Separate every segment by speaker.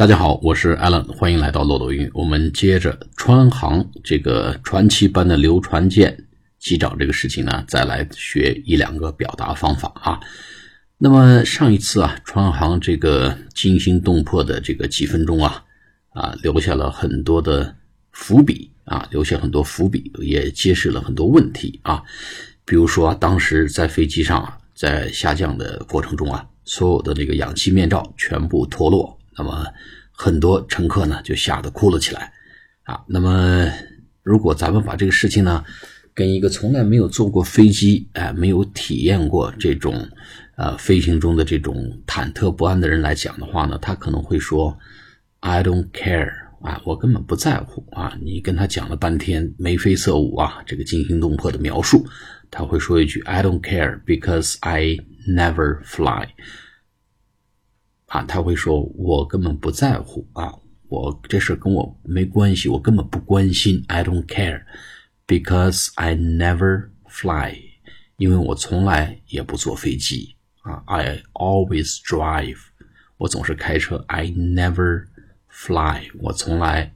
Speaker 1: 大家好，我是 Alan，欢迎来到漏斗英语。我们接着川航这个传奇般的刘传健机长这个事情呢，再来学一两个表达方法啊。那么上一次啊，川航这个惊心动魄的这个几分钟啊，啊，留下了很多的伏笔啊，留下很多伏笔，也揭示了很多问题啊。比如说，当时在飞机上啊，在下降的过程中啊，所有的这个氧气面罩全部脱落。那么很多乘客呢就吓得哭了起来，啊，那么如果咱们把这个事情呢跟一个从来没有坐过飞机，哎，没有体验过这种呃飞行中的这种忐忑不安的人来讲的话呢，他可能会说 I don't care 啊，我根本不在乎啊。你跟他讲了半天眉飞色舞啊，这个惊心动魄的描述，他会说一句 I don't care because I never fly。啊，他会说：“我根本不在乎啊，我这事跟我没关系，我根本不关心。I don't care because I never fly，因为我从来也不坐飞机啊。I always drive，我总是开车。I never fly，我从来。”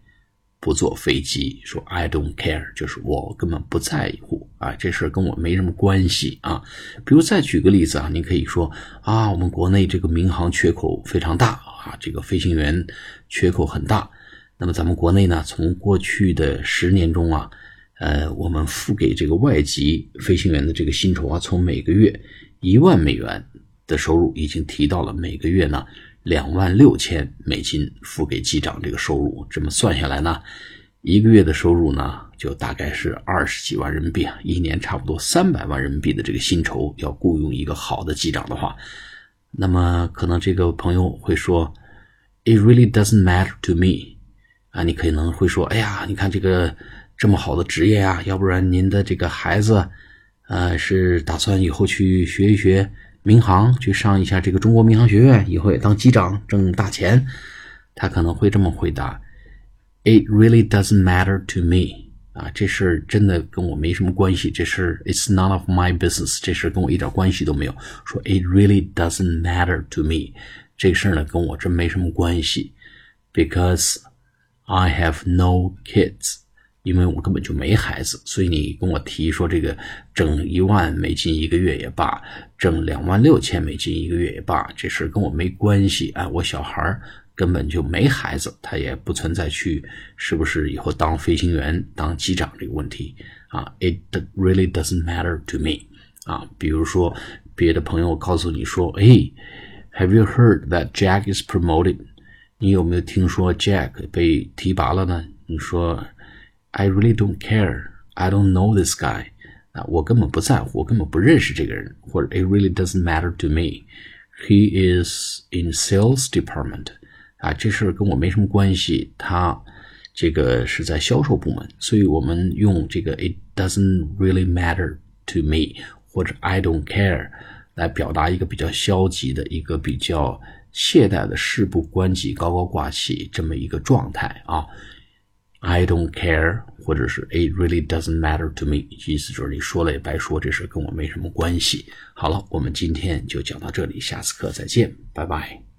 Speaker 1: 不坐飞机，说 I don't care，就是我根本不在乎啊，这事跟我没什么关系啊。比如再举个例子啊，你可以说啊，我们国内这个民航缺口非常大啊，这个飞行员缺口很大。那么咱们国内呢，从过去的十年中啊，呃，我们付给这个外籍飞行员的这个薪酬啊，从每个月一万美元的收入，已经提到了每个月呢。两万六千美金付给机长这个收入，这么算下来呢，一个月的收入呢，就大概是二十几万人民币啊，一年差不多三百万人民币的这个薪酬，要雇佣一个好的机长的话，那么可能这个朋友会说，It really doesn't matter to me，啊，你可能会说，哎呀，你看这个这么好的职业啊，要不然您的这个孩子，呃，是打算以后去学一学。民航去上一下这个中国民航学院，以后也当机长挣大钱。他可能会这么回答：“It really doesn't matter to me。”啊，这事儿真的跟我没什么关系。这事 “It's none of my business。”这事跟我一点关系都没有。说 “It really doesn't matter to me。”这事儿呢，跟我真没什么关系，because I have no kids。因为我根本就没孩子，所以你跟我提说这个挣一万美金一个月也罢，挣两万六千美金一个月也罢，这事跟我没关系。哎，我小孩根本就没孩子，他也不存在去是不是以后当飞行员、当机长这个问题啊。It really doesn't matter to me。啊，比如说别的朋友告诉你说，哎，Have you heard that Jack is promoted？你有没有听说 Jack 被提拔了呢？你说。I really don't care. I don't know this guy. 啊，我根本不在乎，我根本不认识这个人，或者 It really doesn't matter to me. He is in sales department. 啊，这事跟我没什么关系。他这个是在销售部门，所以我们用这个 It doesn't really matter to me 或者 I don't care 来表达一个比较消极的一个比较懈怠的事不关己高高挂起这么一个状态啊。I don't care，或者是 It really doesn't matter to me，意思就是你说了也白说，这事跟我没什么关系。好了，我们今天就讲到这里，下次课再见，拜拜。